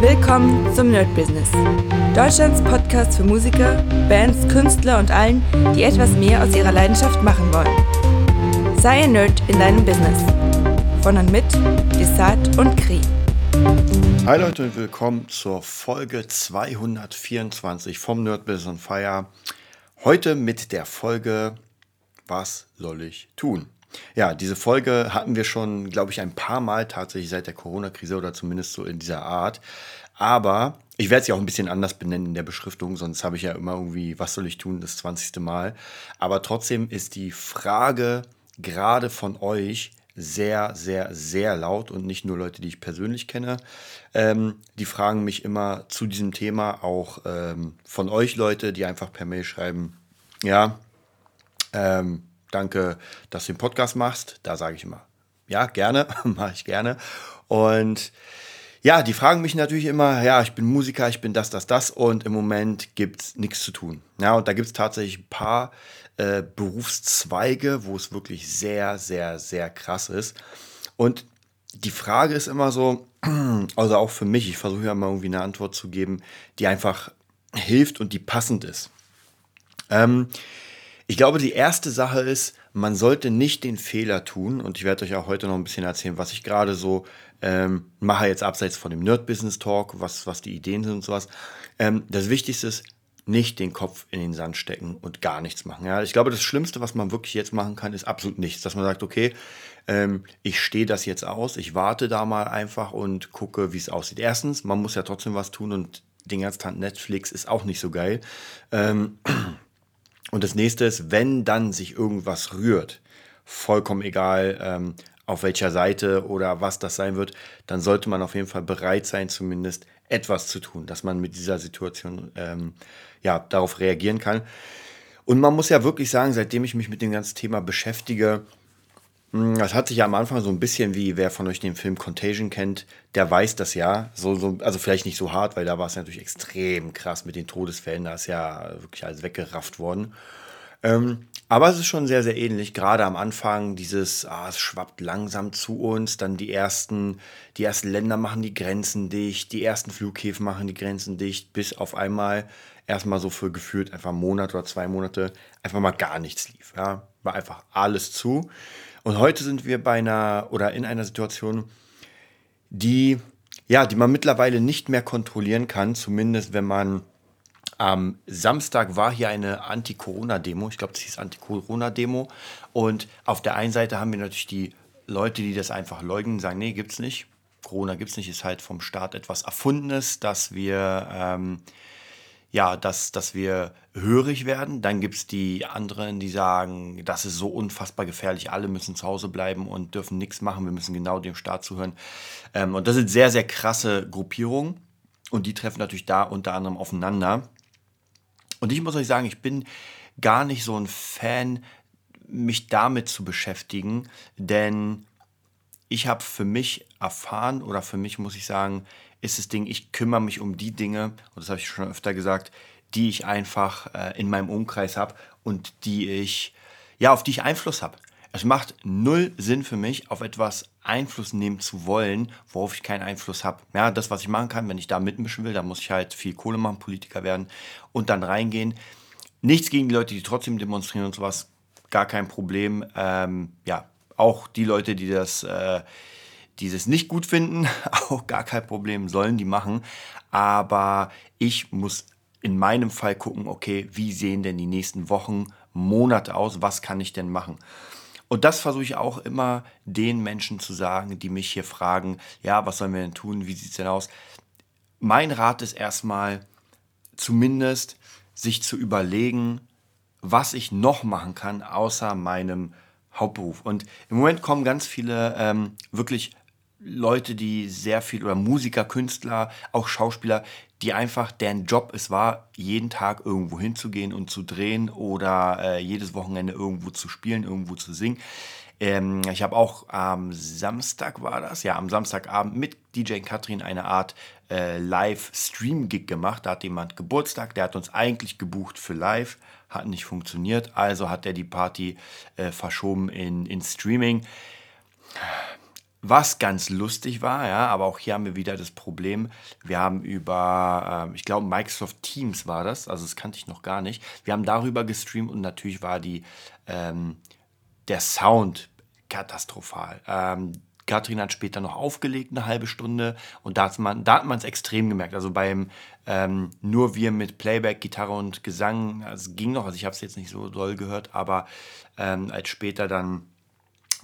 Willkommen zum Nerd Business. Deutschlands Podcast für Musiker, Bands, Künstler und allen, die etwas mehr aus ihrer Leidenschaft machen wollen. Sei ein Nerd in deinem Business. Von und mit Desart und Kri. Hi Leute und willkommen zur Folge 224 vom Nerd Business on Fire. Heute mit der Folge Was soll ich tun? Ja, diese Folge hatten wir schon, glaube ich, ein paar Mal tatsächlich seit der Corona-Krise oder zumindest so in dieser Art. Aber ich werde sie auch ein bisschen anders benennen in der Beschriftung, sonst habe ich ja immer irgendwie, was soll ich tun, das 20. Mal. Aber trotzdem ist die Frage gerade von euch sehr, sehr, sehr laut und nicht nur Leute, die ich persönlich kenne. Ähm, die fragen mich immer zu diesem Thema, auch ähm, von euch Leute, die einfach per Mail schreiben, ja, ähm, danke, dass du den Podcast machst. Da sage ich immer, ja, gerne, mache ich gerne. Und ja, die fragen mich natürlich immer, ja, ich bin Musiker, ich bin das, das, das und im Moment gibt es nichts zu tun. Ja, und da gibt es tatsächlich ein paar äh, Berufszweige, wo es wirklich sehr, sehr, sehr krass ist. Und die Frage ist immer so, also auch für mich, ich versuche ja mal irgendwie eine Antwort zu geben, die einfach hilft und die passend ist. Ähm, ich glaube, die erste Sache ist, man sollte nicht den Fehler tun, und ich werde euch auch heute noch ein bisschen erzählen, was ich gerade so ähm, mache, jetzt abseits von dem Nerd-Business-Talk, was, was die Ideen sind und sowas. Ähm, das Wichtigste ist, nicht den Kopf in den Sand stecken und gar nichts machen. Ja, ich glaube, das Schlimmste, was man wirklich jetzt machen kann, ist absolut nichts. Dass man sagt, okay, ähm, ich stehe das jetzt aus, ich warte da mal einfach und gucke, wie es aussieht. Erstens, man muss ja trotzdem was tun und den ganzen Tag Netflix ist auch nicht so geil. Ähm, und das nächste ist, wenn dann sich irgendwas rührt, vollkommen egal, ähm, auf welcher Seite oder was das sein wird, dann sollte man auf jeden Fall bereit sein, zumindest etwas zu tun, dass man mit dieser Situation ähm, ja, darauf reagieren kann. Und man muss ja wirklich sagen, seitdem ich mich mit dem ganzen Thema beschäftige, das hat sich ja am Anfang so ein bisschen wie, wer von euch den Film Contagion kennt, der weiß das ja. So, so, also vielleicht nicht so hart, weil da war es natürlich extrem krass mit den Todesfällen. Da ist ja wirklich alles weggerafft worden. Ähm, aber es ist schon sehr, sehr ähnlich. Gerade am Anfang dieses, ah, es schwappt langsam zu uns. Dann die ersten, die ersten Länder machen die Grenzen dicht. Die ersten Flughäfen machen die Grenzen dicht. Bis auf einmal erstmal so für gefühlt einfach einen Monat oder zwei Monate einfach mal gar nichts lief. Ja, war einfach alles zu. Und heute sind wir bei einer oder in einer Situation, die, ja, die man mittlerweile nicht mehr kontrollieren kann, zumindest wenn man am Samstag war hier eine Anti-Corona-Demo. Ich glaube, das hieß Anti-Corona-Demo. Und auf der einen Seite haben wir natürlich die Leute, die das einfach leugnen, sagen, nee, gibt's nicht. Corona gibt's nicht, ist halt vom Staat etwas Erfundenes, dass wir ähm, ja, dass, dass wir hörig werden. Dann gibt es die anderen, die sagen, das ist so unfassbar gefährlich, alle müssen zu Hause bleiben und dürfen nichts machen, wir müssen genau dem Staat zuhören. Ähm, und das sind sehr, sehr krasse Gruppierungen und die treffen natürlich da unter anderem aufeinander. Und ich muss euch sagen, ich bin gar nicht so ein Fan, mich damit zu beschäftigen, denn ich habe für mich erfahren oder für mich muss ich sagen, ist das Ding, ich kümmere mich um die Dinge, und das habe ich schon öfter gesagt, die ich einfach äh, in meinem Umkreis habe und die ich, ja, auf die ich Einfluss habe. Es macht null Sinn für mich, auf etwas Einfluss nehmen zu wollen, worauf ich keinen Einfluss habe. Ja, das, was ich machen kann, wenn ich da mitmischen will, dann muss ich halt viel Kohle machen, Politiker werden und dann reingehen. Nichts gegen die Leute, die trotzdem demonstrieren und sowas, gar kein Problem. Ähm, ja, auch die Leute, die das, äh, die das nicht gut finden, auch gar kein Problem, sollen die machen. Aber ich muss in meinem Fall gucken, okay, wie sehen denn die nächsten Wochen, Monate aus, was kann ich denn machen? Und das versuche ich auch immer den Menschen zu sagen, die mich hier fragen, ja, was sollen wir denn tun, wie sieht es denn aus? Mein Rat ist erstmal zumindest sich zu überlegen, was ich noch machen kann, außer meinem Hauptberuf. Und im Moment kommen ganz viele ähm, wirklich Leute, die sehr viel, oder Musiker, Künstler, auch Schauspieler, die einfach, deren Job es war, jeden Tag irgendwo hinzugehen und zu drehen oder äh, jedes Wochenende irgendwo zu spielen, irgendwo zu singen. Ähm, ich habe auch am Samstag war das, ja, am Samstagabend mit DJ Katrin eine Art äh, Live-Stream-Gig gemacht. Da hat jemand Geburtstag, der hat uns eigentlich gebucht für live, hat nicht funktioniert, also hat er die Party äh, verschoben in, in Streaming was ganz lustig war, ja, aber auch hier haben wir wieder das Problem, wir haben über, äh, ich glaube, Microsoft Teams war das, also das kannte ich noch gar nicht. Wir haben darüber gestreamt und natürlich war die, ähm, der Sound katastrophal. Ähm, Katrin hat später noch aufgelegt, eine halbe Stunde. Und da hat man es extrem gemerkt. Also beim ähm, nur wir mit Playback, Gitarre und Gesang, es ging noch, also ich habe es jetzt nicht so doll gehört, aber ähm, als später dann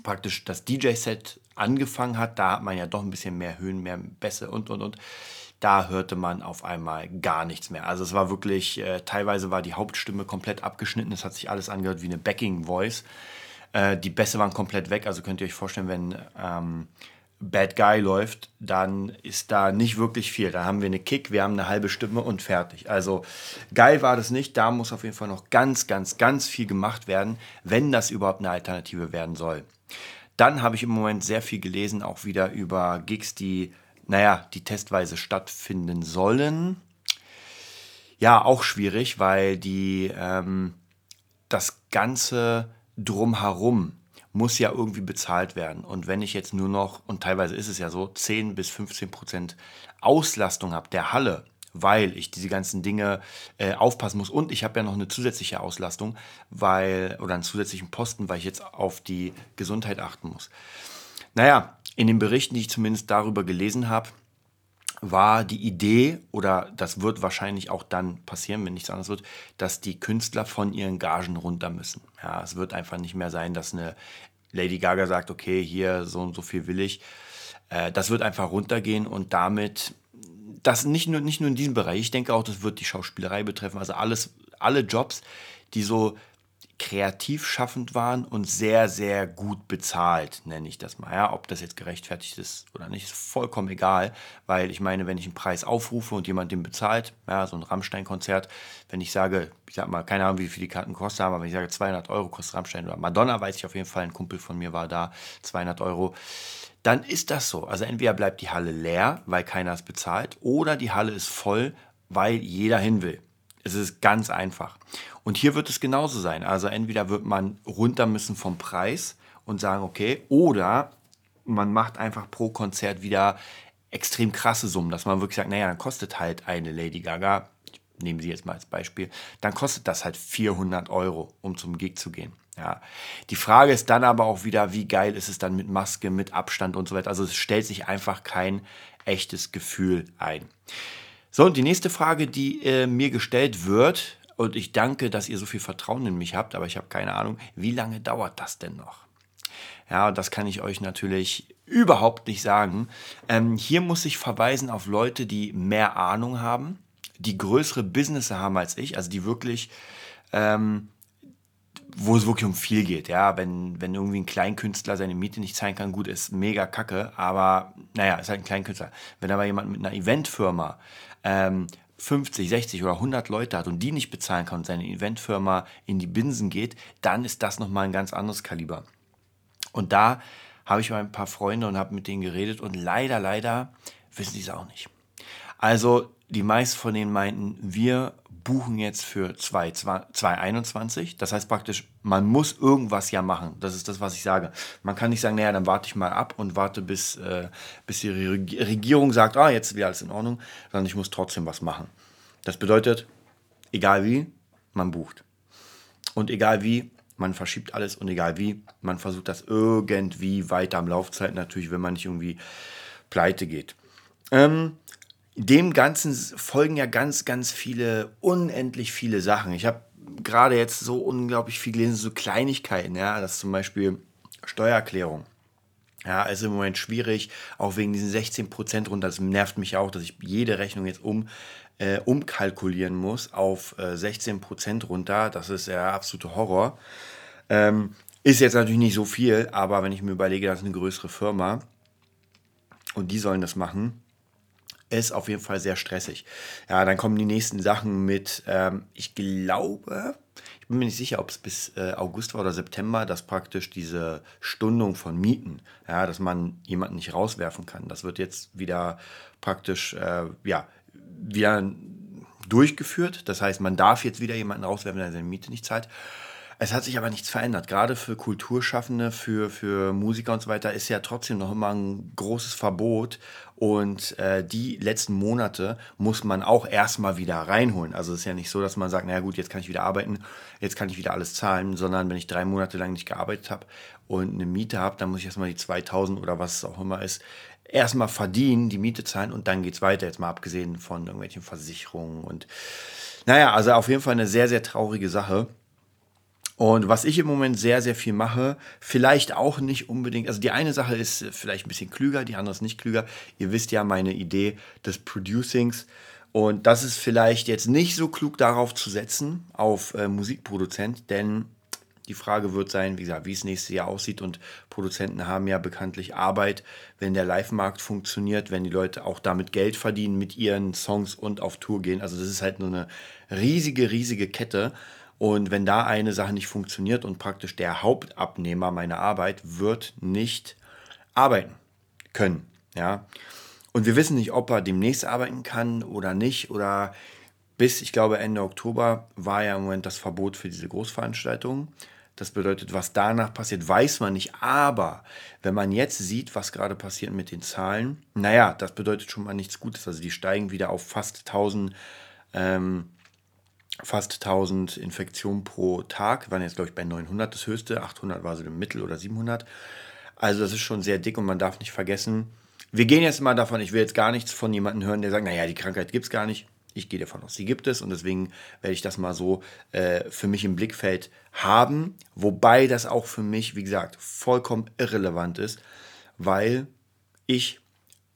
praktisch das DJ-Set angefangen hat, da hat man ja doch ein bisschen mehr Höhen, mehr Bässe und und und. Da hörte man auf einmal gar nichts mehr. Also es war wirklich, äh, teilweise war die Hauptstimme komplett abgeschnitten. Es hat sich alles angehört wie eine Backing-Voice. Äh, die Bässe waren komplett weg. Also könnt ihr euch vorstellen, wenn ähm, Bad Guy läuft, dann ist da nicht wirklich viel. Da haben wir eine Kick, wir haben eine halbe Stimme und fertig. Also geil war das nicht. Da muss auf jeden Fall noch ganz, ganz, ganz viel gemacht werden, wenn das überhaupt eine Alternative werden soll. Dann habe ich im Moment sehr viel gelesen, auch wieder über Gigs, die, naja, die testweise stattfinden sollen. Ja, auch schwierig, weil die ähm, das Ganze drumherum muss ja irgendwie bezahlt werden. Und wenn ich jetzt nur noch, und teilweise ist es ja so, 10 bis 15 Prozent Auslastung habe der Halle, weil ich diese ganzen Dinge äh, aufpassen muss. Und ich habe ja noch eine zusätzliche Auslastung, weil, oder einen zusätzlichen Posten, weil ich jetzt auf die Gesundheit achten muss. Naja, in den Berichten, die ich zumindest darüber gelesen habe, war die Idee, oder das wird wahrscheinlich auch dann passieren, wenn nichts anderes wird, dass die Künstler von ihren Gagen runter müssen. Ja, es wird einfach nicht mehr sein, dass eine Lady Gaga sagt, okay, hier so und so viel will ich. Äh, das wird einfach runtergehen und damit, das nicht nur, nicht nur in diesem Bereich, ich denke auch, das wird die Schauspielerei betreffen, also alles, alle Jobs, die so kreativ schaffend waren und sehr, sehr gut bezahlt, nenne ich das mal. Ja, ob das jetzt gerechtfertigt ist oder nicht, ist vollkommen egal, weil ich meine, wenn ich einen Preis aufrufe und jemand den bezahlt, ja, so ein Rammstein-Konzert, wenn ich sage, ich sag mal, keine Ahnung, wie viel die Karten kosten, aber wenn ich sage, 200 Euro kostet Rammstein oder Madonna, weiß ich auf jeden Fall, ein Kumpel von mir war da, 200 Euro, dann ist das so. Also entweder bleibt die Halle leer, weil keiner es bezahlt, oder die Halle ist voll, weil jeder hin will. Es ist ganz einfach. Und hier wird es genauso sein. Also entweder wird man runter müssen vom Preis und sagen, okay, oder man macht einfach pro Konzert wieder extrem krasse Summen, dass man wirklich sagt, naja, dann kostet halt eine Lady Gaga, nehmen Sie jetzt mal als Beispiel, dann kostet das halt 400 Euro, um zum Gig zu gehen. Ja. Die Frage ist dann aber auch wieder, wie geil ist es dann mit Maske, mit Abstand und so weiter. Also es stellt sich einfach kein echtes Gefühl ein. So, und die nächste Frage, die äh, mir gestellt wird, und ich danke, dass ihr so viel Vertrauen in mich habt, aber ich habe keine Ahnung, wie lange dauert das denn noch? Ja, das kann ich euch natürlich überhaupt nicht sagen. Ähm, hier muss ich verweisen auf Leute, die mehr Ahnung haben, die größere Business haben als ich, also die wirklich, ähm, wo es wirklich um viel geht. Ja, wenn, wenn irgendwie ein Kleinkünstler seine Miete nicht zahlen kann, gut, ist mega kacke, aber naja, ist halt ein Kleinkünstler. Wenn aber jemand mit einer Eventfirma ähm, 50, 60 oder 100 Leute hat und die nicht bezahlen kann und seine Eventfirma in die Binsen geht, dann ist das nochmal ein ganz anderes Kaliber. Und da habe ich mal ein paar Freunde und habe mit denen geredet und leider, leider wissen die es auch nicht. Also die meisten von denen meinten, wir buchen jetzt für 2021. Das heißt praktisch, man muss irgendwas ja machen. Das ist das, was ich sage. Man kann nicht sagen, naja, dann warte ich mal ab und warte, bis, äh, bis die Regierung sagt, ah, jetzt ist wieder alles in Ordnung, sondern ich muss trotzdem was machen. Das bedeutet, egal wie, man bucht. Und egal wie, man verschiebt alles und egal wie, man versucht das irgendwie weiter am Laufzeit, natürlich, wenn man nicht irgendwie pleite geht. Ähm, dem Ganzen folgen ja ganz, ganz viele, unendlich viele Sachen. Ich habe gerade jetzt so unglaublich viel gelesen, so Kleinigkeiten, ja, das zum Beispiel Steuererklärung. Ja, ist im Moment schwierig, auch wegen diesen 16 Prozent runter. Das nervt mich auch, dass ich jede Rechnung jetzt um, äh, umkalkulieren muss auf äh, 16 Prozent runter. Das ist der absolute Horror. Ähm, ist jetzt natürlich nicht so viel, aber wenn ich mir überlege, das ist eine größere Firma und die sollen das machen, ist auf jeden Fall sehr stressig. Ja, dann kommen die nächsten Sachen mit, ähm, ich glaube, ich bin mir nicht sicher, ob es bis äh, August war oder September, dass praktisch diese Stundung von Mieten, ja, dass man jemanden nicht rauswerfen kann. Das wird jetzt wieder praktisch, äh, ja, wieder durchgeführt. Das heißt, man darf jetzt wieder jemanden rauswerfen, der seine Miete nicht zahlt. Es hat sich aber nichts verändert. Gerade für Kulturschaffende, für, für Musiker und so weiter ist ja trotzdem noch immer ein großes Verbot. Und äh, die letzten Monate muss man auch erstmal wieder reinholen. Also es ist ja nicht so, dass man sagt, naja gut, jetzt kann ich wieder arbeiten, jetzt kann ich wieder alles zahlen, sondern wenn ich drei Monate lang nicht gearbeitet habe und eine Miete habe, dann muss ich erstmal die 2000 oder was es auch immer ist, erstmal verdienen, die Miete zahlen und dann geht es weiter. Jetzt mal abgesehen von irgendwelchen Versicherungen und naja, also auf jeden Fall eine sehr, sehr traurige Sache. Und was ich im Moment sehr, sehr viel mache, vielleicht auch nicht unbedingt, also die eine Sache ist vielleicht ein bisschen klüger, die andere ist nicht klüger. Ihr wisst ja meine Idee des Producings. Und das ist vielleicht jetzt nicht so klug darauf zu setzen, auf äh, Musikproduzent, denn die Frage wird sein, wie gesagt, wie es nächstes Jahr aussieht. Und Produzenten haben ja bekanntlich Arbeit, wenn der Live-Markt funktioniert, wenn die Leute auch damit Geld verdienen mit ihren Songs und auf Tour gehen. Also das ist halt nur eine riesige, riesige Kette. Und wenn da eine Sache nicht funktioniert und praktisch der Hauptabnehmer meiner Arbeit wird nicht arbeiten können, ja. Und wir wissen nicht, ob er demnächst arbeiten kann oder nicht oder bis, ich glaube, Ende Oktober war ja im Moment das Verbot für diese Großveranstaltungen. Das bedeutet, was danach passiert, weiß man nicht. Aber wenn man jetzt sieht, was gerade passiert mit den Zahlen, naja, das bedeutet schon mal nichts Gutes. Also die steigen wieder auf fast 1000 ähm, fast 1000 Infektionen pro Tag. Waren jetzt, glaube ich, bei 900 das höchste. 800 war so im Mittel oder 700. Also das ist schon sehr dick und man darf nicht vergessen, wir gehen jetzt mal davon, ich will jetzt gar nichts von jemandem hören, der sagt, naja, die Krankheit gibt es gar nicht. Ich gehe davon aus, sie gibt es und deswegen werde ich das mal so äh, für mich im Blickfeld haben. Wobei das auch für mich, wie gesagt, vollkommen irrelevant ist, weil ich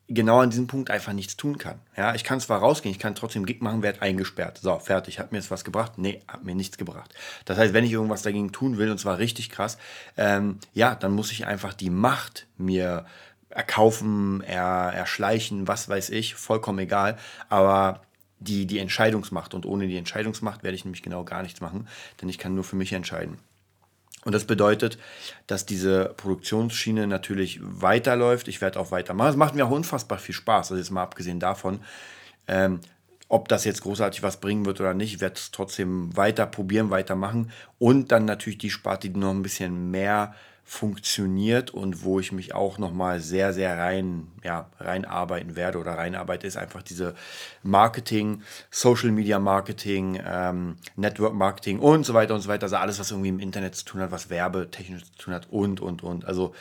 genau an diesem Punkt einfach nichts tun kann. Ja, ich kann zwar rausgehen, ich kann trotzdem Gig machen, werde eingesperrt. So, fertig. Hat mir jetzt was gebracht? Nee, hat mir nichts gebracht. Das heißt, wenn ich irgendwas dagegen tun will, und zwar richtig krass, ähm, ja, dann muss ich einfach die Macht mir erkaufen, er, erschleichen, was weiß ich, vollkommen egal. Aber die, die Entscheidungsmacht und ohne die Entscheidungsmacht werde ich nämlich genau gar nichts machen, denn ich kann nur für mich entscheiden. Und das bedeutet, dass diese Produktionsschiene natürlich weiterläuft. Ich werde auch weitermachen. Es macht mir auch unfassbar viel Spaß. Also jetzt mal abgesehen davon, ähm, ob das jetzt großartig was bringen wird oder nicht, ich werde es trotzdem weiter probieren, weitermachen. Und dann natürlich die Sparte, die noch ein bisschen mehr funktioniert und wo ich mich auch nochmal sehr, sehr rein, ja, reinarbeiten werde oder reinarbeite, ist einfach diese Marketing, Social Media Marketing, ähm, Network Marketing und so weiter und so weiter. Also alles, was irgendwie im Internet zu tun hat, was werbetechnisch zu tun hat und, und, und. Also,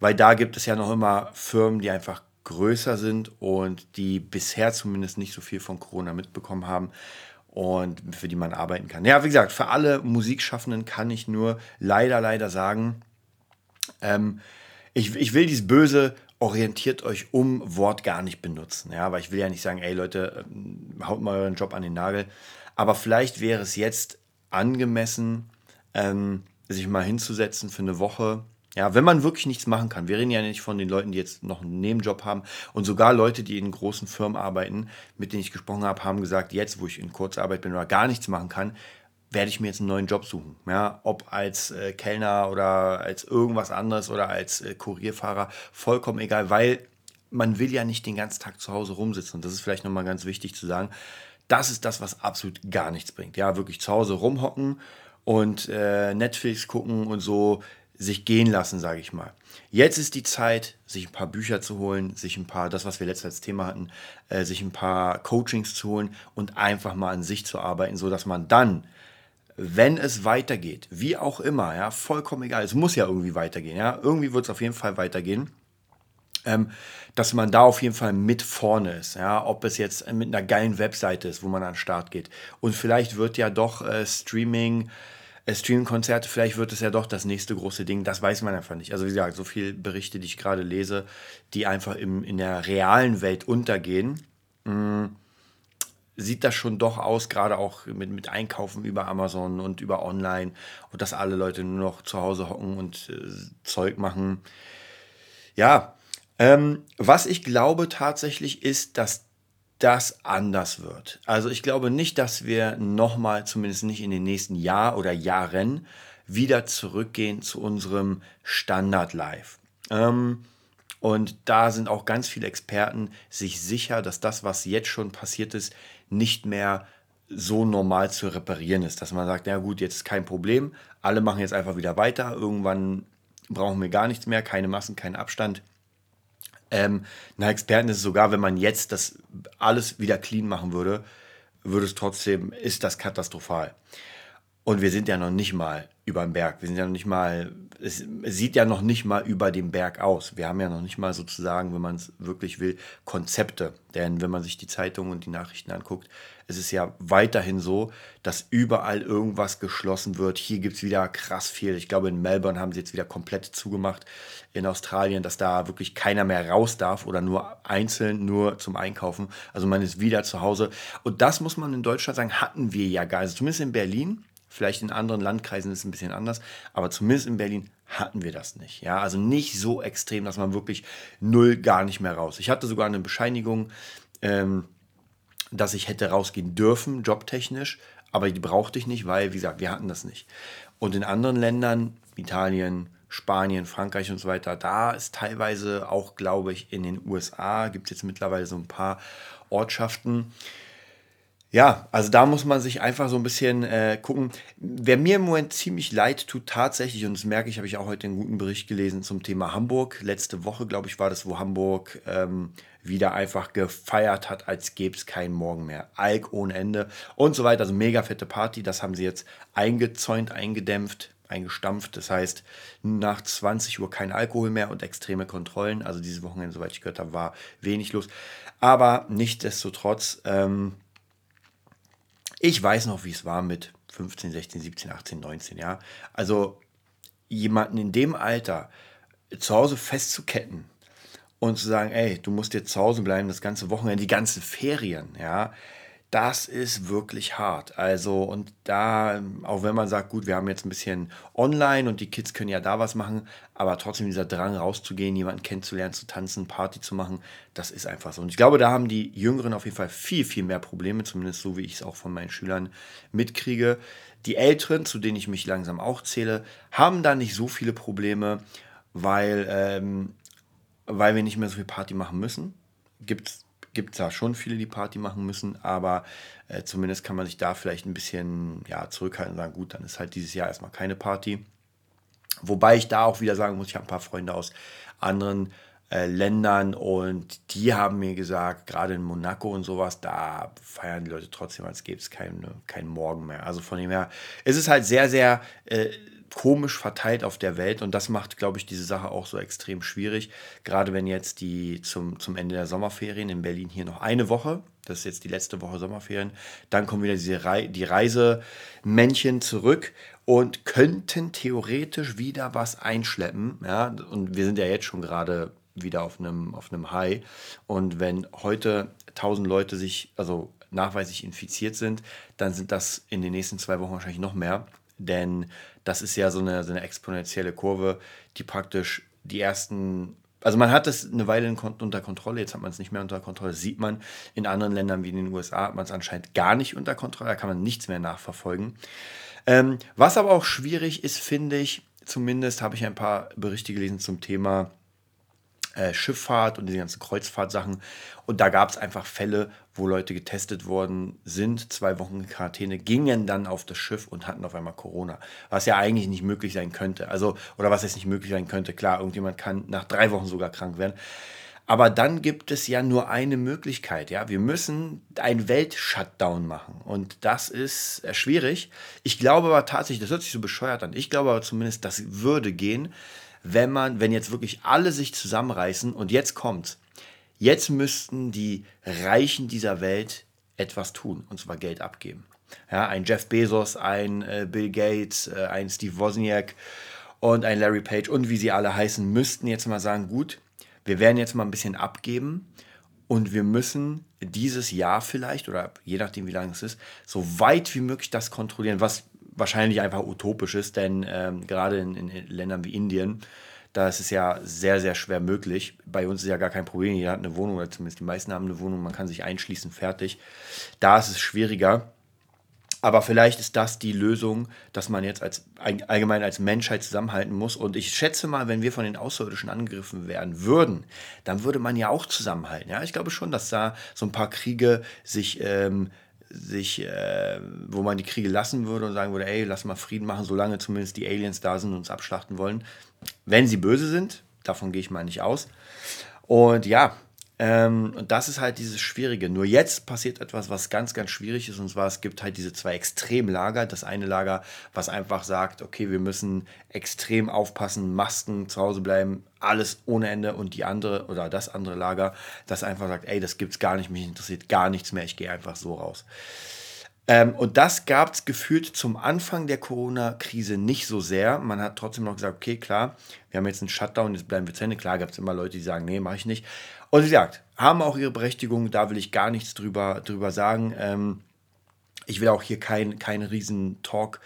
weil da gibt es ja noch immer Firmen, die einfach größer sind und die bisher zumindest nicht so viel von Corona mitbekommen haben und für die man arbeiten kann. Ja, wie gesagt, für alle Musikschaffenden kann ich nur leider, leider sagen, ähm, ich, ich will dieses böse orientiert euch um Wort gar nicht benutzen. Ja, weil ich will ja nicht sagen, ey Leute, ähm, haut mal euren Job an den Nagel. Aber vielleicht wäre es jetzt angemessen, ähm, sich mal hinzusetzen für eine Woche. Ja, wenn man wirklich nichts machen kann. Wir reden ja nicht von den Leuten, die jetzt noch einen Nebenjob haben. Und sogar Leute, die in großen Firmen arbeiten, mit denen ich gesprochen habe, haben gesagt, jetzt, wo ich in Kurzarbeit bin oder gar nichts machen kann, werde ich mir jetzt einen neuen Job suchen. Ja, ob als äh, Kellner oder als irgendwas anderes oder als äh, Kurierfahrer, vollkommen egal, weil man will ja nicht den ganzen Tag zu Hause rumsitzen. Und das ist vielleicht nochmal ganz wichtig zu sagen. Das ist das, was absolut gar nichts bringt. Ja, wirklich zu Hause rumhocken und äh, Netflix gucken und so sich gehen lassen, sage ich mal. Jetzt ist die Zeit, sich ein paar Bücher zu holen, sich ein paar, das, was wir letztes als Thema hatten, äh, sich ein paar Coachings zu holen und einfach mal an sich zu arbeiten, so dass man dann wenn es weitergeht, wie auch immer, ja, vollkommen egal, es muss ja irgendwie weitergehen, ja, irgendwie wird es auf jeden Fall weitergehen, ähm, dass man da auf jeden Fall mit vorne ist, ja, ob es jetzt mit einer geilen Webseite ist, wo man an den Start geht und vielleicht wird ja doch äh, Streaming, äh, Streaming-Konzerte, vielleicht wird es ja doch das nächste große Ding, das weiß man einfach nicht. Also wie gesagt, so viele Berichte, die ich gerade lese, die einfach im, in der realen Welt untergehen, mh, mm, sieht das schon doch aus, gerade auch mit, mit Einkaufen über Amazon und über Online und dass alle Leute nur noch zu Hause hocken und äh, Zeug machen. Ja, ähm, was ich glaube tatsächlich ist, dass das anders wird. Also ich glaube nicht, dass wir nochmal, zumindest nicht in den nächsten Jahr oder Jahren, wieder zurückgehen zu unserem Standard-Life. Ähm, und da sind auch ganz viele Experten sich sicher, dass das, was jetzt schon passiert ist, nicht mehr so normal zu reparieren ist, dass man sagt, ja gut, jetzt ist kein Problem, alle machen jetzt einfach wieder weiter, irgendwann brauchen wir gar nichts mehr, keine Massen, keinen Abstand. Ähm, nach Experten ist es sogar, wenn man jetzt das alles wieder clean machen würde, würde es trotzdem, ist das katastrophal. Und wir sind ja noch nicht mal über dem Berg. Wir sind ja noch nicht mal, es sieht ja noch nicht mal über dem Berg aus. Wir haben ja noch nicht mal sozusagen, wenn man es wirklich will, Konzepte. Denn wenn man sich die Zeitungen und die Nachrichten anguckt, es ist ja weiterhin so, dass überall irgendwas geschlossen wird. Hier gibt es wieder krass viel. Ich glaube, in Melbourne haben sie jetzt wieder komplett zugemacht. In Australien, dass da wirklich keiner mehr raus darf oder nur einzeln, nur zum Einkaufen. Also man ist wieder zu Hause. Und das muss man in Deutschland sagen, hatten wir ja gar. Also zumindest in Berlin Vielleicht in anderen Landkreisen ist es ein bisschen anders, aber zumindest in Berlin hatten wir das nicht. Ja, also nicht so extrem, dass man wirklich null gar nicht mehr raus. Ich hatte sogar eine Bescheinigung, ähm, dass ich hätte rausgehen dürfen, jobtechnisch, aber die brauchte ich nicht, weil, wie gesagt, wir hatten das nicht. Und in anderen Ländern, Italien, Spanien, Frankreich und so weiter, da ist teilweise auch, glaube ich, in den USA gibt es jetzt mittlerweile so ein paar Ortschaften, ja, also da muss man sich einfach so ein bisschen äh, gucken. Wer mir im Moment ziemlich leid tut, tatsächlich, und das merke ich, habe ich auch heute einen guten Bericht gelesen zum Thema Hamburg. Letzte Woche, glaube ich, war das, wo Hamburg ähm, wieder einfach gefeiert hat, als gäbe es keinen Morgen mehr. Alk ohne Ende und so weiter. Also mega fette Party. Das haben sie jetzt eingezäunt, eingedämpft, eingestampft. Das heißt, nach 20 Uhr kein Alkohol mehr und extreme Kontrollen. Also dieses Wochenende, soweit ich gehört habe, war wenig los. Aber nichtsdestotrotz. Ähm, ich weiß noch, wie es war mit 15, 16, 17, 18, 19, ja. Also jemanden in dem Alter zu Hause festzuketten und zu sagen, ey, du musst jetzt zu Hause bleiben, das ganze Wochenende, die ganzen Ferien, ja, das ist wirklich hart. Also, und da, auch wenn man sagt, gut, wir haben jetzt ein bisschen online und die Kids können ja da was machen, aber trotzdem dieser Drang rauszugehen, jemanden kennenzulernen, zu tanzen, Party zu machen, das ist einfach so. Und ich glaube, da haben die Jüngeren auf jeden Fall viel, viel mehr Probleme, zumindest so wie ich es auch von meinen Schülern mitkriege. Die Älteren, zu denen ich mich langsam auch zähle, haben da nicht so viele Probleme, weil, ähm, weil wir nicht mehr so viel Party machen müssen. Gibt es gibt es da schon viele, die Party machen müssen, aber äh, zumindest kann man sich da vielleicht ein bisschen ja, zurückhalten und sagen, gut, dann ist halt dieses Jahr erstmal keine Party. Wobei ich da auch wieder sagen muss, ich habe ein paar Freunde aus anderen äh, Ländern und die haben mir gesagt, gerade in Monaco und sowas, da feiern die Leute trotzdem, als gäbe es keinen kein Morgen mehr. Also von dem her, es ist halt sehr, sehr äh, komisch verteilt auf der Welt und das macht, glaube ich, diese Sache auch so extrem schwierig. Gerade wenn jetzt die zum, zum Ende der Sommerferien in Berlin hier noch eine Woche, das ist jetzt die letzte Woche Sommerferien, dann kommen wieder diese Re die Reisemännchen zurück und könnten theoretisch wieder was einschleppen. Ja? Und wir sind ja jetzt schon gerade wieder auf einem, auf einem High. Und wenn heute 1000 Leute sich, also nachweislich infiziert sind, dann sind das in den nächsten zwei Wochen wahrscheinlich noch mehr. Denn das ist ja so eine, so eine exponentielle Kurve, die praktisch die ersten also man hat es eine Weile unter Kontrolle, jetzt hat man es nicht mehr unter Kontrolle, das sieht man. In anderen Ländern wie in den USA hat man es anscheinend gar nicht unter Kontrolle, da kann man nichts mehr nachverfolgen. Ähm, was aber auch schwierig ist, finde ich, zumindest habe ich ein paar Berichte gelesen zum Thema äh, Schifffahrt und diese ganzen Kreuzfahrtsachen. Und da gab es einfach Fälle, wo Leute getestet worden sind, zwei Wochen in Quarantäne, gingen dann auf das Schiff und hatten auf einmal Corona. Was ja eigentlich nicht möglich sein könnte. Also, oder was jetzt nicht möglich sein könnte. Klar, irgendjemand kann nach drei Wochen sogar krank werden. Aber dann gibt es ja nur eine Möglichkeit. Ja, wir müssen einen Weltshutdown machen. Und das ist äh, schwierig. Ich glaube aber tatsächlich, das hört sich so bescheuert an. Ich glaube aber zumindest, das würde gehen, wenn man, wenn jetzt wirklich alle sich zusammenreißen und jetzt kommt, jetzt müssten die Reichen dieser Welt etwas tun, und zwar Geld abgeben. Ja, ein Jeff Bezos, ein äh, Bill Gates, äh, ein Steve Wozniak und ein Larry Page und wie sie alle heißen, müssten jetzt mal sagen, gut, wir werden jetzt mal ein bisschen abgeben und wir müssen dieses Jahr vielleicht oder je nachdem, wie lange es ist, so weit wie möglich das kontrollieren, was wahrscheinlich einfach utopisch ist, denn ähm, gerade in, in, Ländern wie Indien, da ist es ja sehr, sehr schwer möglich. Bei uns ist ja gar kein Problem. Jeder hat eine Wohnung, oder zumindest die meisten haben eine Wohnung, man kann sich einschließen, fertig. Da ist es schwieriger. Aber vielleicht ist das die Lösung, dass man jetzt als allgemein als Menschheit zusammenhalten muss. Und ich schätze mal, wenn wir von den Außerirdischen angegriffen werden würden, dann würde man ja auch zusammenhalten. Ja, ich glaube schon, dass da so ein paar Kriege sich ähm, sich, äh, wo man die Kriege lassen würde und sagen würde, ey, lass mal Frieden machen, solange zumindest die Aliens da sind und uns abschlachten wollen. Wenn sie böse sind, davon gehe ich mal nicht aus. Und ja, ähm, und das ist halt dieses Schwierige. Nur jetzt passiert etwas, was ganz, ganz schwierig ist. Und zwar, es gibt halt diese zwei Extremlager. Das eine Lager, was einfach sagt, okay, wir müssen extrem aufpassen, Masken, zu Hause bleiben, alles ohne Ende. Und die andere oder das andere Lager, das einfach sagt, ey, das gibt's gar nicht, mich interessiert gar nichts mehr, ich gehe einfach so raus. Ähm, und das gab es gefühlt zum Anfang der Corona-Krise nicht so sehr. Man hat trotzdem noch gesagt, okay, klar, wir haben jetzt einen Shutdown, jetzt bleiben wir zu Ende. Klar gab es immer Leute, die sagen, nee, mache ich nicht. Und wie gesagt, haben auch ihre Berechtigung, da will ich gar nichts drüber, drüber sagen. Ähm, ich will auch hier keinen kein riesen Talk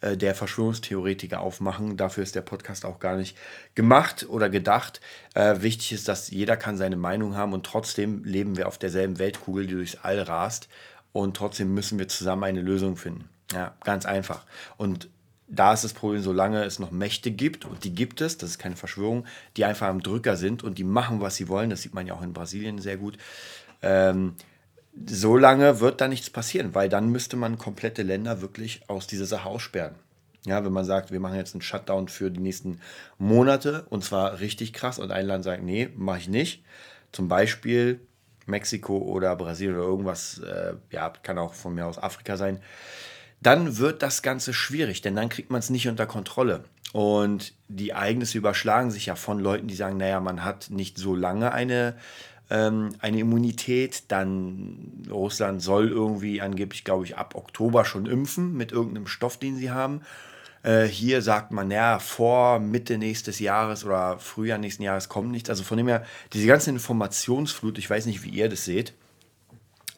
äh, der Verschwörungstheoretiker aufmachen. Dafür ist der Podcast auch gar nicht gemacht oder gedacht. Äh, wichtig ist, dass jeder kann seine Meinung haben und trotzdem leben wir auf derselben Weltkugel, die durchs All rast. Und trotzdem müssen wir zusammen eine Lösung finden. Ja, ganz einfach. Und da ist das Problem, solange es noch Mächte gibt, und die gibt es, das ist keine Verschwörung, die einfach am Drücker sind und die machen, was sie wollen, das sieht man ja auch in Brasilien sehr gut, ähm, so lange wird da nichts passieren, weil dann müsste man komplette Länder wirklich aus dieser Sache aussperren. Ja, wenn man sagt, wir machen jetzt einen Shutdown für die nächsten Monate und zwar richtig krass und ein Land sagt, nee, mache ich nicht. Zum Beispiel Mexiko oder Brasilien oder irgendwas, äh, ja, kann auch von mir aus Afrika sein dann wird das Ganze schwierig, denn dann kriegt man es nicht unter Kontrolle. Und die Ereignisse überschlagen sich ja von Leuten, die sagen, naja, man hat nicht so lange eine, ähm, eine Immunität. Dann Russland soll irgendwie angeblich, glaube ich, ab Oktober schon impfen mit irgendeinem Stoff, den sie haben. Äh, hier sagt man, ja, vor Mitte nächstes Jahres oder Frühjahr nächsten Jahres kommt nichts. Also von dem her, diese ganze Informationsflut, ich weiß nicht, wie ihr das seht,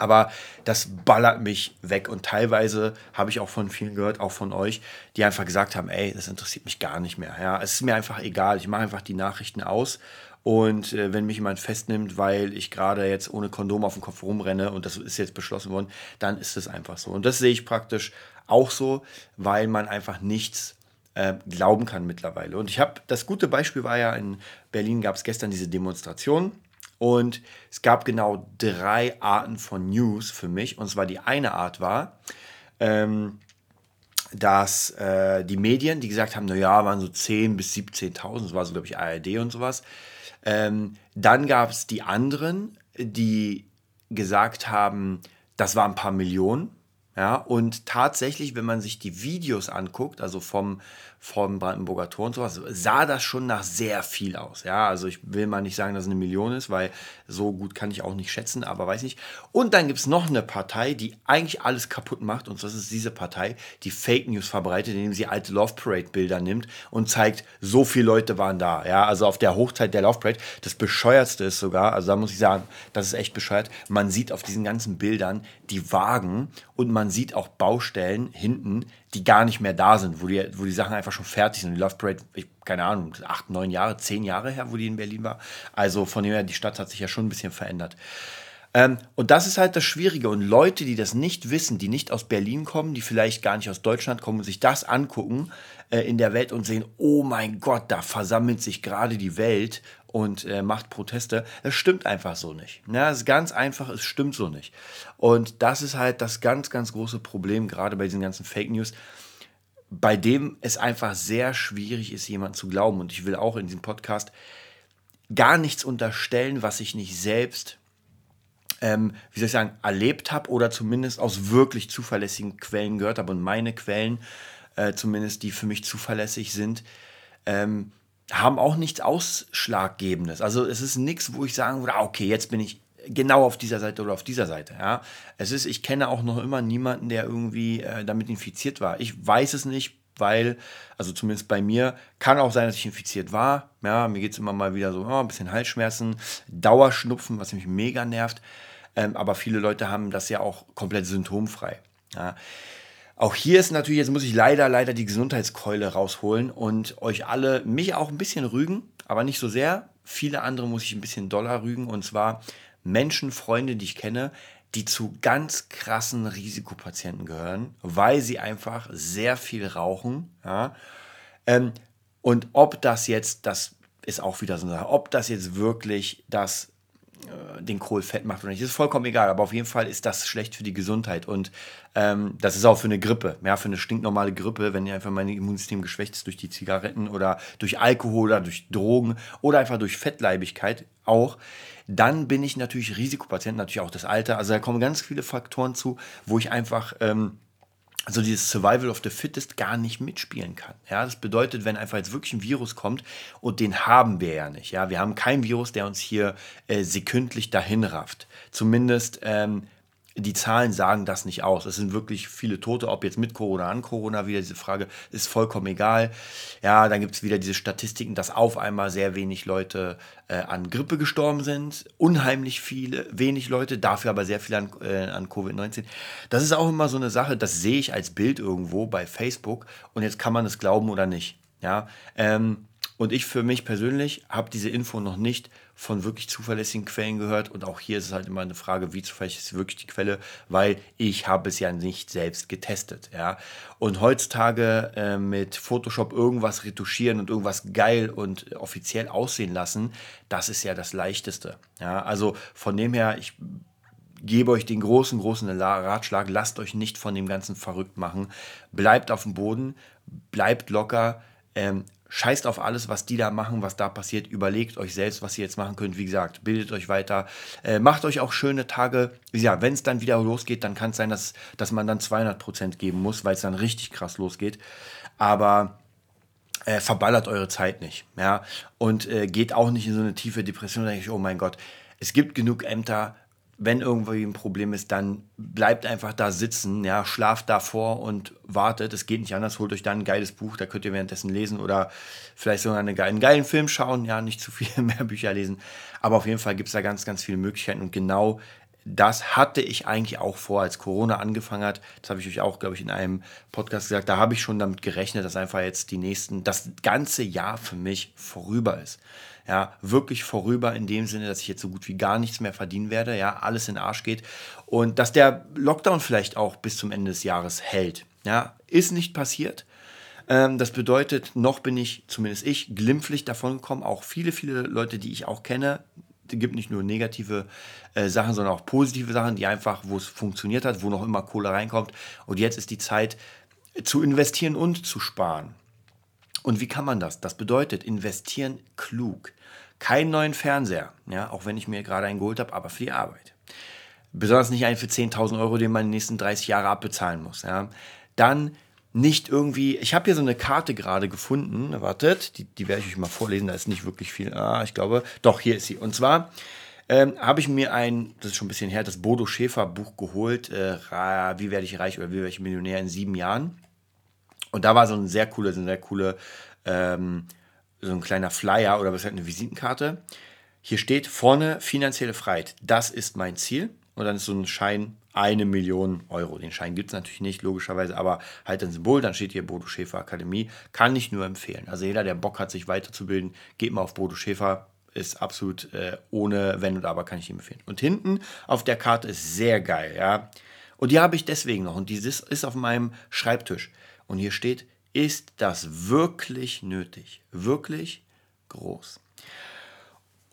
aber das ballert mich weg. Und teilweise habe ich auch von vielen gehört, auch von euch, die einfach gesagt haben, ey, das interessiert mich gar nicht mehr. Ja, es ist mir einfach egal. Ich mache einfach die Nachrichten aus. Und äh, wenn mich jemand festnimmt, weil ich gerade jetzt ohne Kondom auf dem Kopf rumrenne und das ist jetzt beschlossen worden, dann ist es einfach so. Und das sehe ich praktisch auch so, weil man einfach nichts äh, glauben kann mittlerweile. Und ich habe, das gute Beispiel war ja, in Berlin gab es gestern diese Demonstration und es gab genau drei Arten von News für mich. Und zwar die eine Art war, ähm, dass äh, die Medien, die gesagt haben, naja, waren so 10.000 bis 17.000, das war so, glaube ich, ARD und sowas. Ähm, dann gab es die anderen, die gesagt haben, das waren ein paar Millionen. Ja, und tatsächlich, wenn man sich die Videos anguckt, also vom, vom Brandenburger Tor und sowas, sah das schon nach sehr viel aus. Ja, also ich will mal nicht sagen, dass es eine Million ist, weil so gut kann ich auch nicht schätzen, aber weiß nicht. Und dann gibt es noch eine Partei, die eigentlich alles kaputt macht. Und das ist diese Partei, die Fake News verbreitet, indem sie alte Love Parade Bilder nimmt und zeigt, so viele Leute waren da. Ja, also auf der Hochzeit der Love Parade. Das bescheuertste ist sogar, also da muss ich sagen, das ist echt bescheuert. Man sieht auf diesen ganzen Bildern die Wagen und man sieht auch Baustellen hinten, die gar nicht mehr da sind, wo die, wo die Sachen einfach schon fertig sind. Die Love Parade, ich, keine Ahnung, acht, neun Jahre, zehn Jahre her, wo die in Berlin war. Also von dem her, die Stadt hat sich ja schon ein bisschen verändert. Ähm, und das ist halt das Schwierige. Und Leute, die das nicht wissen, die nicht aus Berlin kommen, die vielleicht gar nicht aus Deutschland kommen und sich das angucken äh, in der Welt und sehen, oh mein Gott, da versammelt sich gerade die Welt und äh, macht Proteste. Das stimmt einfach so nicht. Ja, es ist ganz einfach, es stimmt so nicht. Und das ist halt das ganz, ganz große Problem, gerade bei diesen ganzen Fake News, bei dem es einfach sehr schwierig ist, jemanden zu glauben. Und ich will auch in diesem Podcast gar nichts unterstellen, was ich nicht selbst, ähm, wie soll ich sagen, erlebt habe oder zumindest aus wirklich zuverlässigen Quellen gehört habe. Und meine Quellen, äh, zumindest die für mich zuverlässig sind, ähm, haben auch nichts Ausschlaggebendes. Also es ist nichts, wo ich sagen würde, ah, okay, jetzt bin ich genau auf dieser Seite oder auf dieser Seite. Ja, es ist, ich kenne auch noch immer niemanden, der irgendwie äh, damit infiziert war. Ich weiß es nicht, weil, also zumindest bei mir, kann auch sein, dass ich infiziert war. Ja, mir geht es immer mal wieder so, oh, ein bisschen Halsschmerzen, Dauerschnupfen, was mich mega nervt. Ähm, aber viele Leute haben das ja auch komplett symptomfrei. Ja. Auch hier ist natürlich, jetzt muss ich leider, leider die Gesundheitskeule rausholen und euch alle, mich auch ein bisschen rügen, aber nicht so sehr. Viele andere muss ich ein bisschen doller rügen und zwar Menschen, Freunde, die ich kenne, die zu ganz krassen Risikopatienten gehören, weil sie einfach sehr viel rauchen. Ja? Ähm, und ob das jetzt, das ist auch wieder so eine Sache, ob das jetzt wirklich das den Kohl fett macht oder nicht. Ist vollkommen egal, aber auf jeden Fall ist das schlecht für die Gesundheit und ähm, das ist auch für eine Grippe, ja, für eine stinknormale Grippe, wenn einfach mein Immunsystem geschwächt ist durch die Zigaretten oder durch Alkohol oder durch Drogen oder einfach durch Fettleibigkeit auch, dann bin ich natürlich Risikopatient, natürlich auch das Alter. Also da kommen ganz viele Faktoren zu, wo ich einfach ähm, also dieses Survival of the Fittest gar nicht mitspielen kann. Ja, das bedeutet, wenn einfach jetzt wirklich ein Virus kommt und den haben wir ja nicht. Ja, wir haben keinen Virus, der uns hier äh, sekündlich dahin rafft. Zumindest ähm, die Zahlen sagen das nicht aus. Es sind wirklich viele Tote, ob jetzt mit Corona, an Corona, wieder diese Frage, ist vollkommen egal. Ja, dann gibt es wieder diese Statistiken, dass auf einmal sehr wenig Leute äh, an Grippe gestorben sind, unheimlich viele, wenig Leute, dafür aber sehr viele an, äh, an Covid-19. Das ist auch immer so eine Sache, das sehe ich als Bild irgendwo bei Facebook und jetzt kann man es glauben oder nicht. Ja, ähm, und ich für mich persönlich habe diese Info noch nicht von wirklich zuverlässigen Quellen gehört. Und auch hier ist es halt immer eine Frage, wie zuverlässig ist wirklich die Quelle, weil ich habe es ja nicht selbst getestet. Ja? Und heutzutage äh, mit Photoshop irgendwas retuschieren und irgendwas geil und offiziell aussehen lassen, das ist ja das Leichteste. Ja? Also von dem her, ich gebe euch den großen, großen Ratschlag, lasst euch nicht von dem Ganzen verrückt machen. Bleibt auf dem Boden, bleibt locker. Ähm, scheißt auf alles, was die da machen, was da passiert. Überlegt euch selbst, was ihr jetzt machen könnt. Wie gesagt, bildet euch weiter. Äh, macht euch auch schöne Tage. Ja, wenn es dann wieder losgeht, dann kann es sein, dass, dass man dann 200 Prozent geben muss, weil es dann richtig krass losgeht. Aber äh, verballert eure Zeit nicht. Ja? Und äh, geht auch nicht in so eine tiefe Depression. Da denke ich, oh mein Gott, es gibt genug Ämter, wenn irgendwie ein Problem ist, dann bleibt einfach da sitzen, ja, schlaft davor und wartet. Es geht nicht anders. Holt euch dann ein geiles Buch, da könnt ihr währenddessen lesen oder vielleicht sogar einen geilen, geilen Film schauen. Ja, nicht zu viel mehr Bücher lesen. Aber auf jeden Fall gibt es da ganz, ganz viele Möglichkeiten und genau das hatte ich eigentlich auch vor, als Corona angefangen hat. Das habe ich euch auch, glaube ich, in einem Podcast gesagt. Da habe ich schon damit gerechnet, dass einfach jetzt die nächsten, das ganze Jahr für mich vorüber ist ja, wirklich vorüber in dem Sinne, dass ich jetzt so gut wie gar nichts mehr verdienen werde, ja, alles in den Arsch geht und dass der Lockdown vielleicht auch bis zum Ende des Jahres hält, ja, ist nicht passiert. Ähm, das bedeutet, noch bin ich, zumindest ich, glimpflich davon gekommen, auch viele, viele Leute, die ich auch kenne, gibt nicht nur negative äh, Sachen, sondern auch positive Sachen, die einfach, wo es funktioniert hat, wo noch immer Kohle reinkommt. Und jetzt ist die Zeit zu investieren und zu sparen. Und wie kann man das? Das bedeutet investieren klug. Keinen neuen Fernseher, ja, auch wenn ich mir gerade einen geholt habe, aber für die Arbeit. Besonders nicht einen für 10.000 Euro, den man in den nächsten 30 Jahre abbezahlen muss. Ja. Dann nicht irgendwie, ich habe hier so eine Karte gerade gefunden, wartet, die, die werde ich euch mal vorlesen, da ist nicht wirklich viel, ah, ich glaube, doch, hier ist sie. Und zwar ähm, habe ich mir ein, das ist schon ein bisschen her, das Bodo Schäfer Buch geholt, äh, Wie werde ich reich oder wie werde ich Millionär in sieben Jahren. Und da war so ein sehr cooler, so ein sehr coole, ähm, so ein kleiner Flyer oder was halt eine Visitenkarte. Hier steht vorne finanzielle Freiheit. Das ist mein Ziel. Und dann ist so ein Schein eine Million Euro. Den Schein gibt es natürlich nicht, logischerweise, aber halt ein Symbol. Dann steht hier Bodo Schäfer Akademie. Kann ich nur empfehlen. Also jeder, der Bock hat, sich weiterzubilden, geht mal auf Bodo Schäfer. Ist absolut äh, ohne Wenn und Aber, kann ich ihm empfehlen. Und hinten auf der Karte ist sehr geil, ja. Und die habe ich deswegen noch. Und dieses ist auf meinem Schreibtisch. Und hier steht, ist das wirklich nötig? Wirklich groß.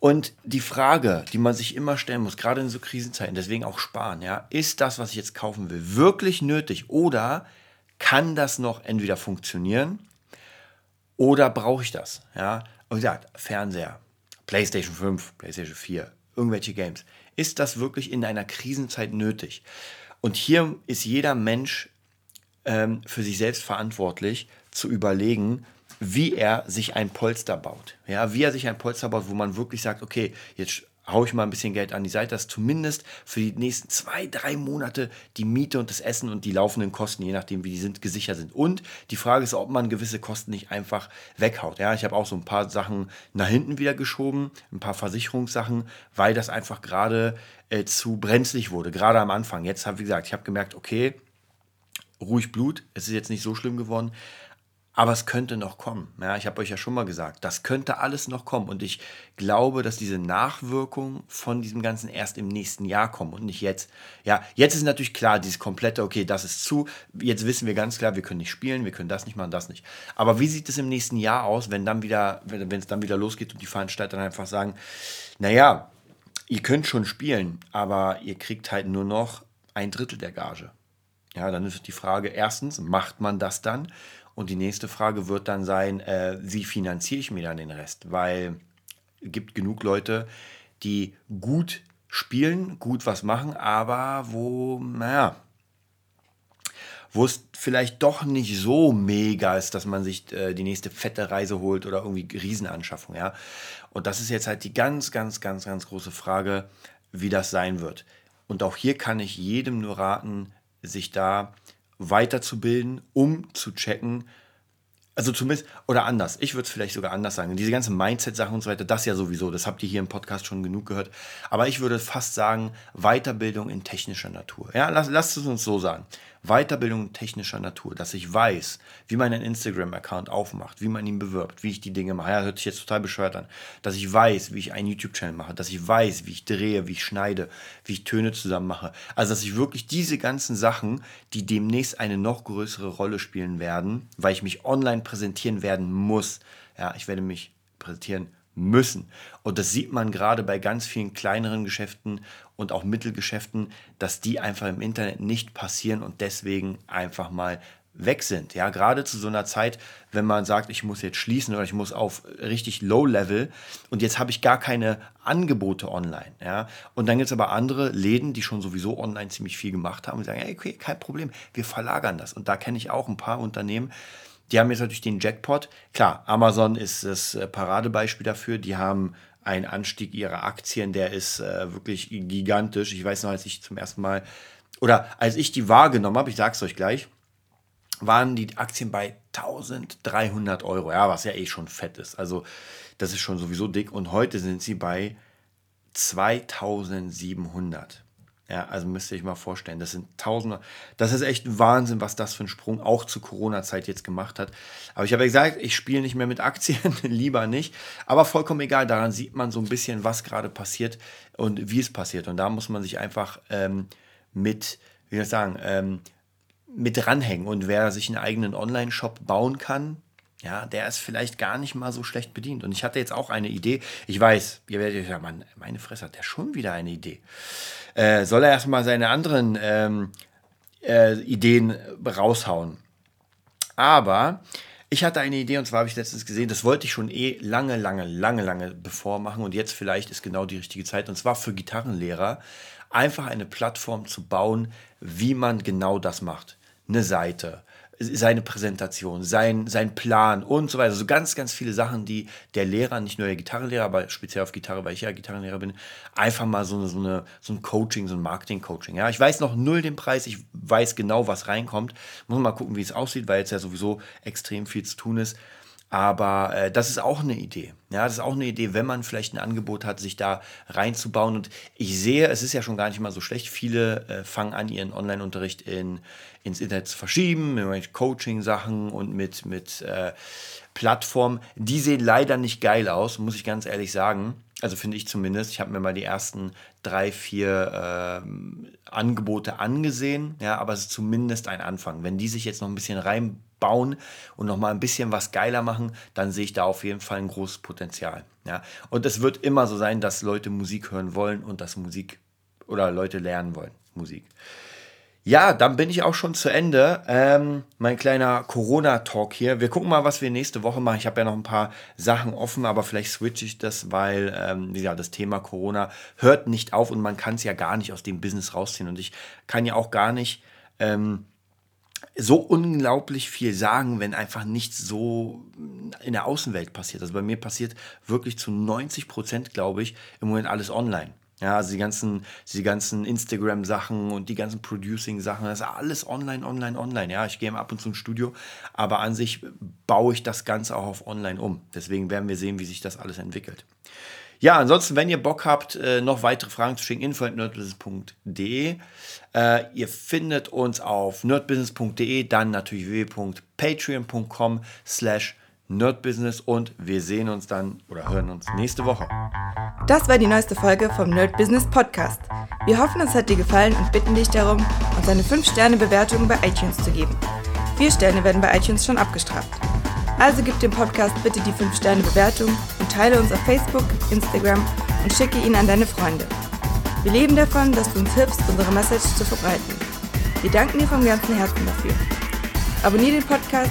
Und die Frage, die man sich immer stellen muss, gerade in so Krisenzeiten, deswegen auch sparen, ja, ist das, was ich jetzt kaufen will, wirklich nötig oder kann das noch entweder funktionieren oder brauche ich das? Ja, und gesagt, Fernseher, PlayStation 5, PlayStation 4, irgendwelche Games. Ist das wirklich in einer Krisenzeit nötig? Und hier ist jeder Mensch ähm, für sich selbst verantwortlich, zu überlegen, wie er sich ein Polster baut. Ja, wie er sich ein Polster baut, wo man wirklich sagt, okay, jetzt haue ich mal ein bisschen Geld an die Seite, dass zumindest für die nächsten zwei, drei Monate die Miete und das Essen und die laufenden Kosten, je nachdem wie die sind, gesichert sind. Und die Frage ist, ob man gewisse Kosten nicht einfach weghaut. Ja, ich habe auch so ein paar Sachen nach hinten wieder geschoben, ein paar Versicherungssachen, weil das einfach gerade äh, zu brenzlig wurde, gerade am Anfang. Jetzt habe ich gesagt, ich habe gemerkt, okay, ruhig Blut. Es ist jetzt nicht so schlimm geworden. Aber es könnte noch kommen. Ja, ich habe euch ja schon mal gesagt, das könnte alles noch kommen. Und ich glaube, dass diese Nachwirkungen von diesem Ganzen erst im nächsten Jahr kommen und nicht jetzt. Ja, jetzt ist natürlich klar, dieses komplette, okay, das ist zu. Jetzt wissen wir ganz klar, wir können nicht spielen, wir können das nicht machen, das nicht. Aber wie sieht es im nächsten Jahr aus, wenn dann wieder, wenn es dann wieder losgeht und die Veranstalter dann einfach sagen, naja, ihr könnt schon spielen, aber ihr kriegt halt nur noch ein Drittel der Gage. Ja, dann ist die Frage, erstens, macht man das dann? Und die nächste Frage wird dann sein, äh, wie finanziere ich mir dann den Rest? Weil es gibt genug Leute, die gut spielen, gut was machen, aber wo, naja, wo es vielleicht doch nicht so mega ist, dass man sich äh, die nächste fette Reise holt oder irgendwie Riesenanschaffung, ja. Und das ist jetzt halt die ganz, ganz, ganz, ganz große Frage, wie das sein wird. Und auch hier kann ich jedem nur raten, sich da weiterzubilden, um zu checken, also zumindest, oder anders, ich würde es vielleicht sogar anders sagen. Diese ganzen Mindset-Sachen und so weiter, das ja sowieso, das habt ihr hier im Podcast schon genug gehört. Aber ich würde fast sagen, Weiterbildung in technischer Natur. Ja, lasst, lasst es uns so sagen. Weiterbildung technischer Natur, dass ich weiß, wie man einen Instagram-Account aufmacht, wie man ihn bewirbt, wie ich die Dinge mache. Ja, hört sich jetzt total bescheuert an. Dass ich weiß, wie ich einen YouTube-Channel mache, dass ich weiß, wie ich drehe, wie ich schneide, wie ich Töne zusammen mache. Also, dass ich wirklich diese ganzen Sachen, die demnächst eine noch größere Rolle spielen werden, weil ich mich online präsentieren werden muss. Ja, ich werde mich präsentieren müssen. Und das sieht man gerade bei ganz vielen kleineren Geschäften und auch Mittelgeschäften, dass die einfach im Internet nicht passieren und deswegen einfach mal weg sind. Ja, gerade zu so einer Zeit, wenn man sagt, ich muss jetzt schließen oder ich muss auf richtig Low Level und jetzt habe ich gar keine Angebote online. Ja, und dann gibt es aber andere Läden, die schon sowieso online ziemlich viel gemacht haben und sagen, hey, okay, kein Problem, wir verlagern das. Und da kenne ich auch ein paar Unternehmen, die haben jetzt natürlich den Jackpot. Klar, Amazon ist das äh, Paradebeispiel dafür. Die haben einen Anstieg ihrer Aktien, der ist äh, wirklich gigantisch. Ich weiß noch, als ich zum ersten Mal oder als ich die wahrgenommen habe, ich sage es euch gleich, waren die Aktien bei 1300 Euro. Ja, was ja eh schon fett ist. Also das ist schon sowieso dick. Und heute sind sie bei 2700. Ja, also müsst ihr euch mal vorstellen, das sind Tausende. Das ist echt Wahnsinn, was das für ein Sprung auch zur Corona-Zeit jetzt gemacht hat. Aber ich habe ja gesagt, ich spiele nicht mehr mit Aktien, lieber nicht. Aber vollkommen egal, daran sieht man so ein bisschen, was gerade passiert und wie es passiert. Und da muss man sich einfach ähm, mit, wie soll ich sagen, ähm, mit dranhängen. Und wer sich einen eigenen Online-Shop bauen kann, ja, der ist vielleicht gar nicht mal so schlecht bedient. Und ich hatte jetzt auch eine Idee. Ich weiß, ihr werdet ja, Mann, meine Fresse hat der schon wieder eine Idee. Äh, soll er erstmal seine anderen ähm, äh, Ideen raushauen. Aber ich hatte eine Idee und zwar habe ich letztens gesehen, das wollte ich schon eh lange, lange, lange, lange bevor machen und jetzt vielleicht ist genau die richtige Zeit und zwar für Gitarrenlehrer einfach eine Plattform zu bauen, wie man genau das macht. Eine Seite, seine Präsentation, sein, sein Plan und so weiter. So ganz, ganz viele Sachen, die der Lehrer, nicht nur der Gitarrenlehrer, aber speziell auf Gitarre, weil ich ja Gitarrenlehrer bin, einfach mal so, eine, so, eine, so ein Coaching, so ein Marketing-Coaching. Ja, ich weiß noch null den Preis, ich weiß genau, was reinkommt. Muss mal gucken, wie es aussieht, weil jetzt ja sowieso extrem viel zu tun ist. Aber äh, das ist auch eine Idee. Ja, das ist auch eine Idee, wenn man vielleicht ein Angebot hat, sich da reinzubauen. Und ich sehe, es ist ja schon gar nicht mal so schlecht. Viele äh, fangen an, ihren Online-Unterricht in, ins Internet zu verschieben, mit Coaching-Sachen und mit, mit äh, Plattformen. Die sehen leider nicht geil aus, muss ich ganz ehrlich sagen. Also finde ich zumindest. Ich habe mir mal die ersten drei, vier äh, Angebote angesehen. Ja, aber es ist zumindest ein Anfang. Wenn die sich jetzt noch ein bisschen rein bauen und noch mal ein bisschen was geiler machen, dann sehe ich da auf jeden Fall ein großes Potenzial. Ja? Und es wird immer so sein, dass Leute Musik hören wollen und dass Musik oder Leute lernen wollen Musik. Ja, dann bin ich auch schon zu Ende. Ähm, mein kleiner Corona-Talk hier. Wir gucken mal, was wir nächste Woche machen. Ich habe ja noch ein paar Sachen offen, aber vielleicht switche ich das, weil ähm, ja, das Thema Corona hört nicht auf und man kann es ja gar nicht aus dem Business rausziehen. Und ich kann ja auch gar nicht ähm, so unglaublich viel sagen, wenn einfach nichts so in der Außenwelt passiert. Also bei mir passiert wirklich zu 90 Prozent, glaube ich, im Moment alles online. Ja, also die ganzen, die ganzen Instagram-Sachen und die ganzen Producing-Sachen, das ist alles online, online, online. Ja, ich gehe ab und zu ins Studio, aber an sich baue ich das Ganze auch auf online um. Deswegen werden wir sehen, wie sich das alles entwickelt. Ja, ansonsten, wenn ihr Bock habt, äh, noch weitere Fragen zu schicken, info.nerdbusiness.de. Äh, ihr findet uns auf nerdbusiness.de, dann natürlich www.patreon.com slash nerdbusiness und wir sehen uns dann oder hören uns nächste Woche. Das war die neueste Folge vom Nerd Business Podcast. Wir hoffen, es hat dir gefallen und bitten dich darum, uns eine 5-Sterne-Bewertung bei iTunes zu geben. Vier Sterne werden bei iTunes schon abgestraft. Also gib dem Podcast bitte die 5-Sterne-Bewertung und teile uns auf Facebook, Instagram und schicke ihn an deine Freunde. Wir leben davon, dass du uns hilfst, unsere Message zu verbreiten. Wir danken dir vom ganzen Herzen dafür. Abonnier den Podcast,